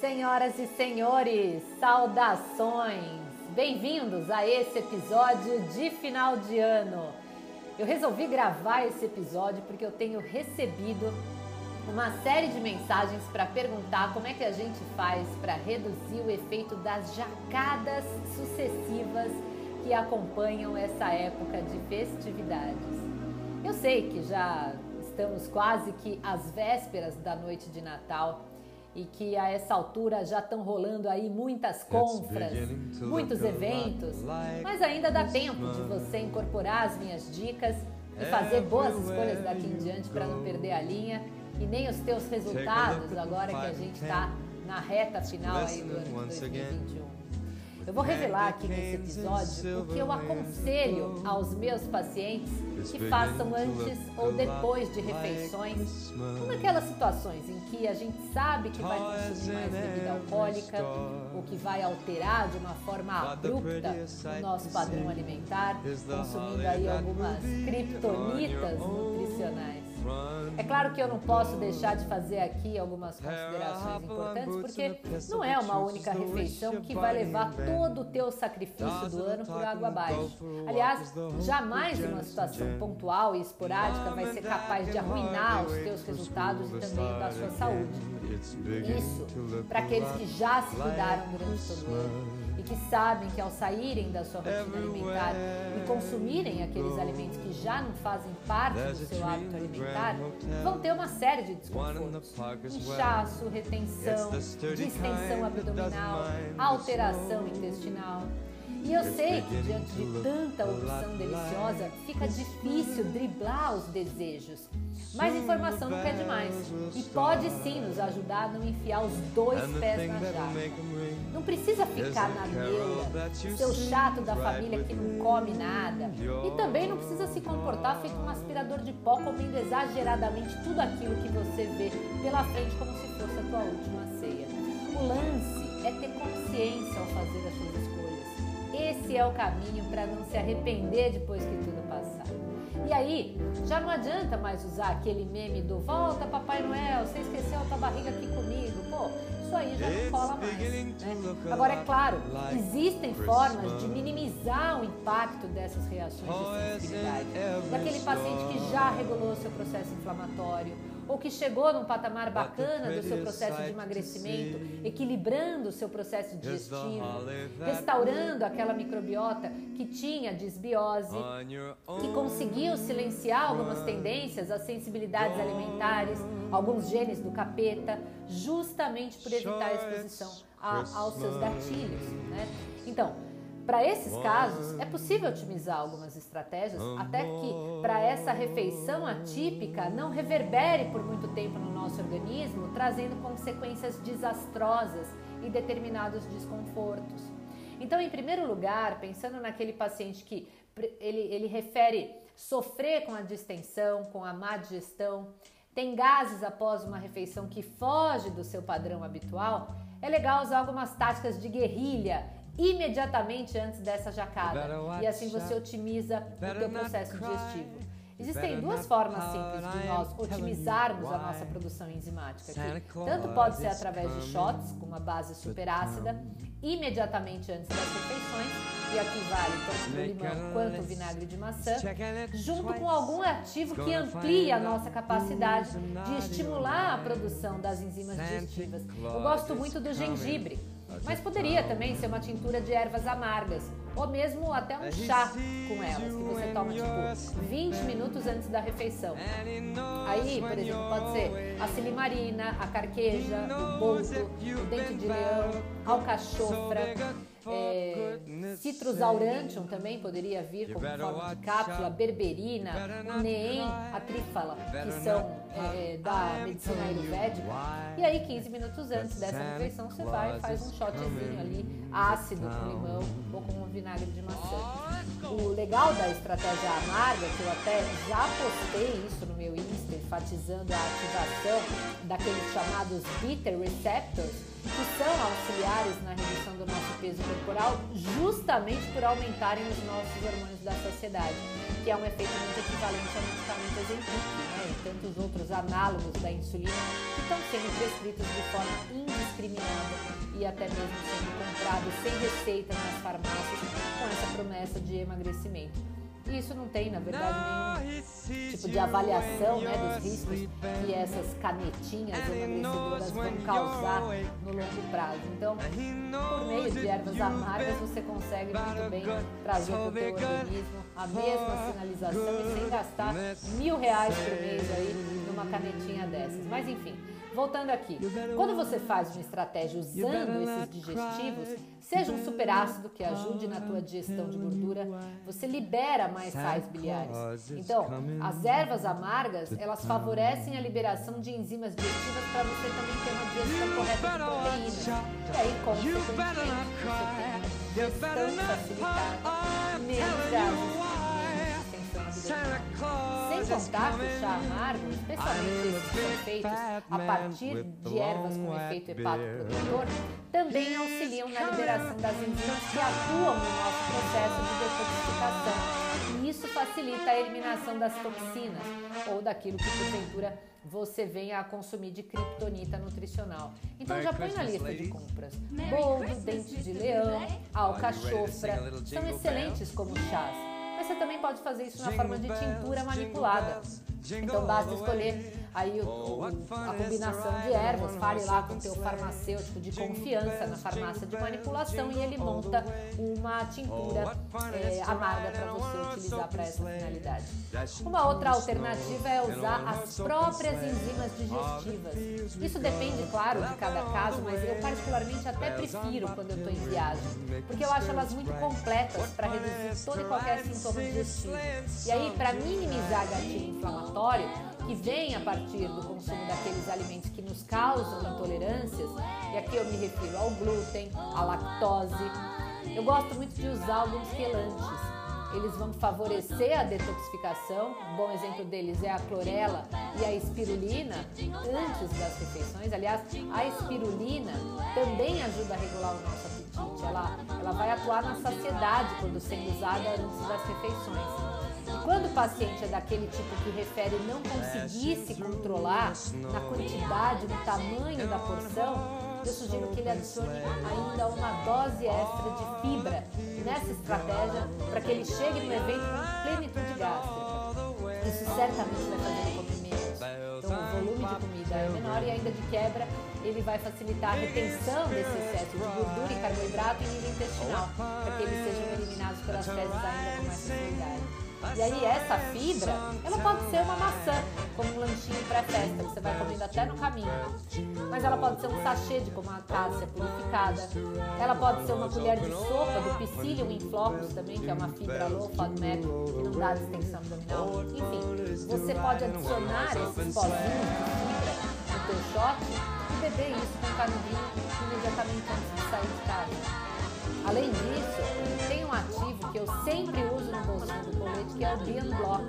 Senhoras e senhores, saudações! Bem-vindos a esse episódio de final de ano. Eu resolvi gravar esse episódio porque eu tenho recebido uma série de mensagens para perguntar como é que a gente faz para reduzir o efeito das jacadas sucessivas que acompanham essa época de festividades. Eu sei que já estamos quase que às vésperas da noite de Natal e que a essa altura já estão rolando aí muitas compras, muitos eventos, mas ainda dá tempo de você incorporar as minhas dicas e fazer boas escolhas daqui em diante para não perder a linha. E nem os teus resultados agora que a gente está na reta final aí do ano de 2021. Eu vou revelar aqui nesse episódio o que eu aconselho aos meus pacientes que façam antes ou depois de refeições, ou naquelas situações em que a gente sabe que vai consumir mais bebida alcoólica, ou que vai alterar de uma forma abrupta o nosso padrão alimentar, consumindo aí algumas criptonitas nutricionais. É claro que eu não posso deixar de fazer aqui algumas considerações importantes, porque não é uma única refeição que vai levar todo o teu sacrifício do ano por água abaixo. Aliás, jamais uma situação pontual e esporádica vai ser capaz de arruinar os teus resultados e também da sua saúde. Isso para aqueles que já se cuidaram durante todo o ano que sabem que ao saírem da sua rotina alimentar e consumirem aqueles alimentos que já não fazem parte do seu hábito alimentar, vão ter uma série de desconfortos. Inchaço, retenção, distensão abdominal, alteração intestinal. E eu sei que diante de tanta opção deliciosa, fica difícil driblar os desejos. Mas informação não quer demais. E pode sim nos ajudar a não enfiar os dois pés na jaca. Não precisa ficar na neura, ser o chato da família que não come nada. E também não precisa se comportar feito um aspirador de pó comendo exageradamente tudo aquilo que você vê pela frente como se fosse a tua última ceia. O lance é ter consciência ao fazer as suas escolhas esse é o caminho para não se arrepender depois que tudo passar. E aí, já não adianta mais usar aquele meme do volta Papai Noel, você esqueceu a tua barriga aqui comigo. Pô, isso aí já não cola mais. Né? Agora, é claro, existem formas de minimizar o impacto dessas reações de sensibilidade. Daquele paciente que já regulou seu processo inflamatório, ou que chegou num patamar bacana do seu processo de emagrecimento, equilibrando o seu processo digestivo, restaurando aquela microbiota que tinha desbiose, que conseguiu silenciar algumas tendências, as sensibilidades alimentares, alguns genes do capeta, justamente por evitar a exposição a, aos seus gatilhos. Né? Então, para esses casos, é possível otimizar algumas estratégias até que para essa refeição atípica não reverbere por muito tempo no nosso organismo, trazendo consequências desastrosas e determinados desconfortos. Então, em primeiro lugar, pensando naquele paciente que ele, ele refere sofrer com a distensão, com a má digestão, tem gases após uma refeição que foge do seu padrão habitual, é legal usar algumas táticas de guerrilha imediatamente antes dessa jacada. E assim você otimiza o teu processo digestivo. Existem duas formas simples de nós otimizarmos a nossa produção enzimática aqui. Tanto pode ser através de shots com uma base superácida, imediatamente antes das refeições, e aqui vale tanto o limão quanto o vinagre de maçã, junto com algum ativo que amplie a nossa capacidade de estimular a produção das enzimas digestivas. Eu gosto muito do gengibre. Mas poderia também ser uma tintura de ervas amargas, ou mesmo até um chá com elas, que você toma tipo 20 minutos antes da refeição. Aí, por exemplo, pode ser a silimarina, a carqueja, o boldo, o dente de leão, alcachofra. É, Citrus aurantium também poderia vir como forma de cápsula, berberina, o neem, a trífala, que são é, da medicina ayurvédica. E aí, 15 minutos antes dessa refeição, você vai e faz um shotzinho ali, ácido com limão ou com um vinagre de maçã. O legal da estratégia amarga, que eu até já postei isso no meu Insta, enfatizando a ativação daqueles chamados bitter receptors, que são auxiliares na redução do nosso peso corporal, justamente por aumentarem os nossos hormônios da saciedade, que é um efeito muito equivalente ao medicamento Ozempic, né, e tantos outros análogos da insulina que estão sendo prescritos de forma indiscriminada e até mesmo sendo comprados sem receita nas farmácias com essa promessa de emagrecimento. E isso não tem, na verdade, nenhum tipo de avaliação né, dos riscos que essas canetinhas emagrecedoras vão causar no longo prazo. Então, por meio de ervas amargas, você consegue muito bem trazer para o teu organismo a mesma sinalização e sem gastar mil reais por mês aí numa canetinha dessas. Mas enfim, Voltando aqui, quando você faz uma estratégia usando esses digestivos, seja um superácido que ajude na tua digestão de gordura, você libera mais sais biliares. Então, as ervas amargas, elas favorecem a liberação de enzimas digestivas para você também ter uma digestão correta de proteínas. E aí, consequentemente, você tem uma digestão facilitada, menos gases sem contar que o chá amargo, especialmente esses que são feitos a partir de ervas com efeito hepatoprotetor, também auxiliam na liberação das enzimas que atuam no nosso processo de detoxificação. E isso facilita a eliminação das toxinas ou daquilo que porventura você venha a consumir de criptonita nutricional. Então já põe na lista de compras. Boldo, dente de leão, alcachofra, são excelentes como chás você também pode fazer isso na forma de tintura manipulada. Então basta escolher aí o, a combinação de ervas, fale lá com o teu farmacêutico de confiança na farmácia de manipulação e ele monta uma tintura é, amarga para você utilizar para essa finalidade. Uma outra alternativa é usar as próprias enzimas digestivas. Isso depende, claro, de cada caso, mas eu particularmente até prefiro quando eu estou em viagem, porque eu acho elas muito completas para reduzir todo e qualquer sintoma digestivo. E aí, para minimizar gatilho inflamatório, que vem a partir do consumo daqueles alimentos que nos causam intolerâncias, e aqui eu me refiro ao glúten, à lactose. Eu gosto muito de usar alguns quelantes. Eles vão favorecer a detoxificação. Um bom exemplo deles é a clorela e a espirulina antes das refeições. Aliás, a espirulina também ajuda a regular o nosso apetite. Ela, ela vai atuar na saciedade quando sendo usada antes das refeições. Quando o paciente é daquele tipo que refere não conseguir se controlar na quantidade, no tamanho da porção, eu sugiro que ele adicione ainda uma dose extra de fibra nessa estratégia para que ele chegue no evento com plenitude gástrica. Isso certamente vai fazer ele comer. Então o volume de comida é menor e ainda de quebra ele vai facilitar a retenção desse excesso de gordura e carboidrato em nível intestinal, para que eles sejam eliminados pelas fezes ainda com mais facilidade. E aí essa fibra, ela pode ser uma maçã, como um lanchinho pré-festa, que você vai comendo até no caminho. Mas ela pode ser um sachê de como acácia purificada. Ela pode ser uma colher de sopa do psyllium in flocos também, que é uma fibra low FODMAP, que não dá distensão abdominal. Enfim, você pode adicionar esses pozinhos de fibra no teu shot e beber isso com canudinho imediatamente antes de sair de casa. Além disso, tem um ativo que eu sempre do colete, que é o Beyond Block.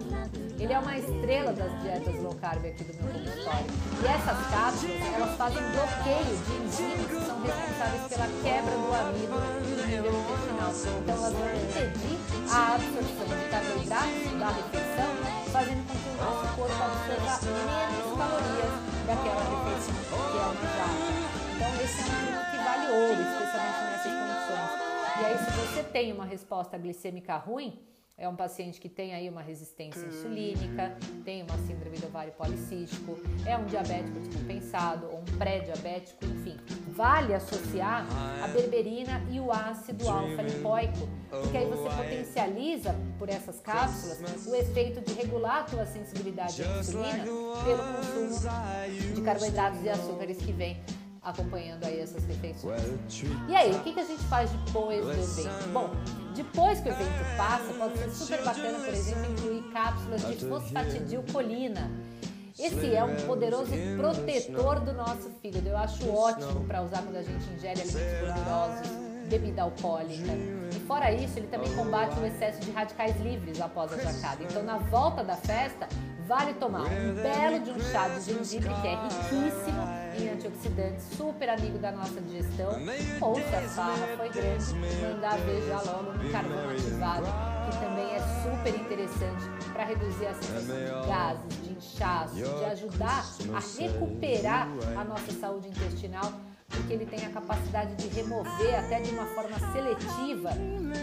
Ele é uma estrela das dietas low carb aqui do meu consultório. E essas cápsulas, elas fazem bloqueio de enzimas que são responsáveis pela quebra do amido no nível intestinal. Então elas vão impedir a absorção de carboidratos da refeição, fazendo com que o nosso corpo absorva menos calorias daquela refeição que é almejada. Então esse é um truque que vale ouro, especialmente nessas condições. E aí, se você tem uma resposta glicêmica ruim, é um paciente que tem aí uma resistência insulínica, tem uma síndrome do ovário policístico, é um diabético descompensado ou um pré-diabético, enfim. Vale associar a berberina e o ácido alfa-lipoico, porque aí você potencializa por essas cápsulas o efeito de regular a tua sensibilidade à insulina pelo consumo de carboidratos e açúcares que vem acompanhando aí essas refeições. E aí, o que, que a gente faz depois do evento? Bom, depois que o evento passa, pode ser super bacana, por exemplo, incluir cápsulas de fosfatidilcolina. Esse é um poderoso protetor do nosso fígado. Eu acho ótimo para usar quando a gente ingere alimentos gordurosos bebida alcoólica. E fora isso, ele também combate o excesso de radicais livres após a jacada. Então, na volta da festa, vale tomar um belo de um chá de gengibre, que é riquíssimo em antioxidantes, super amigo da nossa digestão. Ou se a farra foi grande, mandar já logo no carvão ativado que também é super interessante para reduzir a sensação de gases, de inchaço, de ajudar a recuperar a nossa saúde intestinal porque ele tem a capacidade de remover até de uma forma seletiva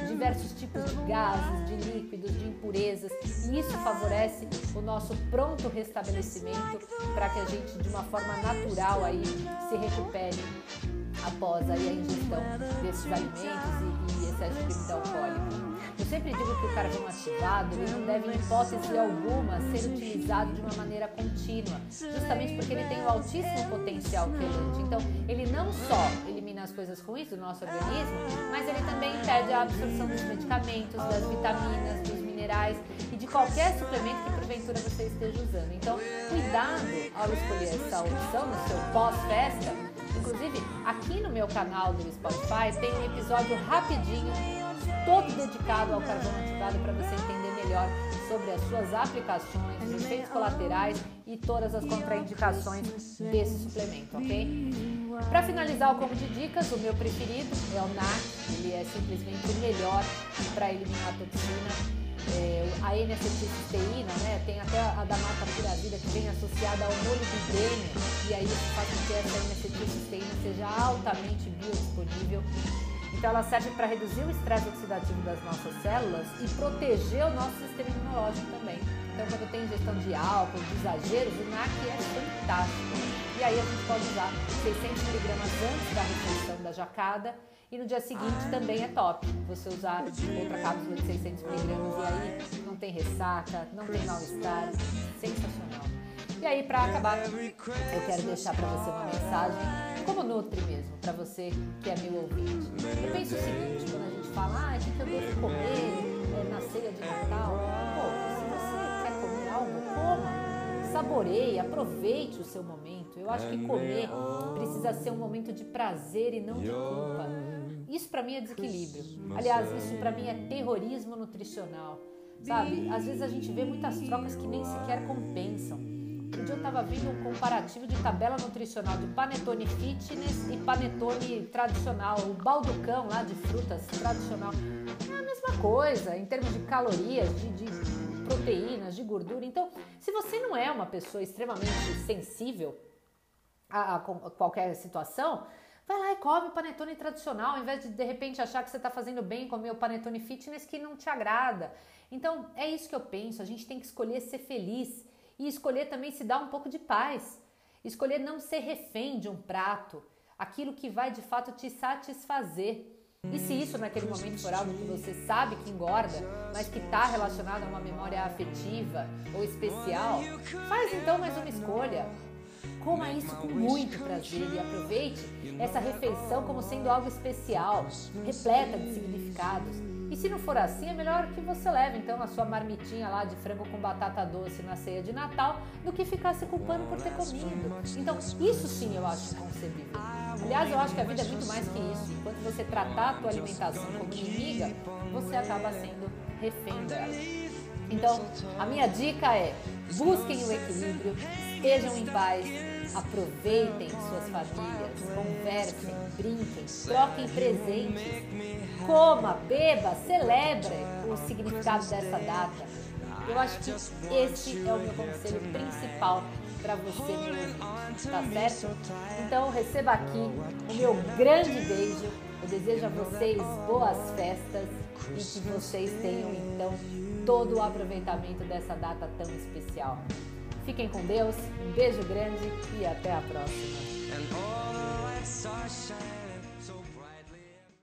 diversos tipos de gases, de líquidos, de impurezas, e isso favorece o nosso pronto restabelecimento para que a gente de uma forma natural aí se recupere após aí a ingestão desses alimentos e, e excesso de bebida alcoólica. Eu sempre digo que o carvão ativado ele não deve, em hipótese alguma, ser utilizado de uma maneira contínua, justamente porque ele tem o altíssimo potencial quelante. Então, ele não só elimina as coisas ruins do nosso organismo, mas ele também impede a absorção dos medicamentos, das vitaminas, dos minerais e de qualquer suplemento que porventura você esteja usando. Então, cuidado ao escolher essa opção no seu pós-festa. Inclusive, aqui no meu canal do Spotify tem um episódio rapidinho todo dedicado ao carvão ativado para você entender melhor sobre as suas aplicações, os efeitos colaterais e todas as contraindicações desse suplemento, ok? Para finalizar o combo de dicas, o meu preferido é o NAC, ele é simplesmente o melhor para eliminar a toxina. É, a N-acetilcisteína, né? Tem até a da mata pura vida que vem associada ao molibdênio e aí isso faz com que essa N-acetilcisteína seja altamente biodisponível então ela serve para reduzir o estresse oxidativo das nossas células e proteger o nosso sistema imunológico também. Então quando tem ingestão de álcool, de exageros, o NAC é fantástico. E aí a gente pode usar 600 mg antes da refeição da jacada e no dia seguinte também é top você usar outra cápsula de 600 mg e aí não tem ressaca, não tem mal-estar, sensacional. E aí para acabar, eu quero deixar para você uma mensagem como nutre mesmo para você que é meu ouvinte. Eu penso o seguinte, quando a gente fala, ah, o que eu devo comer é, na ceia de Natal? Pô, se você quer comer algo, coma, saboreie, aproveite o seu momento. Eu acho que comer precisa ser um momento de prazer e não de culpa. Isso para mim é desequilíbrio. Aliás, isso para mim é terrorismo nutricional. Sabe? Às vezes a gente vê muitas trocas que nem sequer compensam. Um dia eu estava vendo um comparativo de tabela nutricional de panetone fitness e panetone tradicional, o balducão lá de frutas tradicional. É a mesma coisa em termos de calorias, de, de proteínas, de gordura. Então, se você não é uma pessoa extremamente sensível a, a qualquer situação, vai lá e come o panetone tradicional, ao invés de de repente achar que você está fazendo bem comer o panetone fitness que não te agrada. Então é isso que eu penso. A gente tem que escolher ser feliz e escolher também se dar um pouco de paz. Escolher não ser refém de um prato, aquilo que vai de fato te satisfazer. E se isso naquele momento for algo que você sabe que engorda, mas que está relacionado a uma memória afetiva ou especial, faz então mais uma escolha. Coma isso com muito prazer e aproveite essa refeição como sendo algo especial, repleta de significados e se não for assim, é melhor que você leve então a sua marmitinha lá de frango com batata doce na ceia de Natal do que ficar se culpando por ter comido. Então, isso sim eu acho concebível. Aliás, eu acho que a vida é muito mais que isso. Enquanto você tratar a tua alimentação como inimiga, você acaba sendo refém dela. Então, a minha dica é: busquem o equilíbrio, estejam em paz, aproveitem suas famílias, conversem, brinquem, troquem presentes coma, beba, celebre o significado dessa data. Eu acho que esse é o meu conselho principal para você, meu tá certo? Então receba aqui o meu grande beijo. Eu desejo a vocês boas festas e que vocês tenham então todo o aproveitamento dessa data tão especial. Fiquem com Deus, um beijo grande e até a próxima.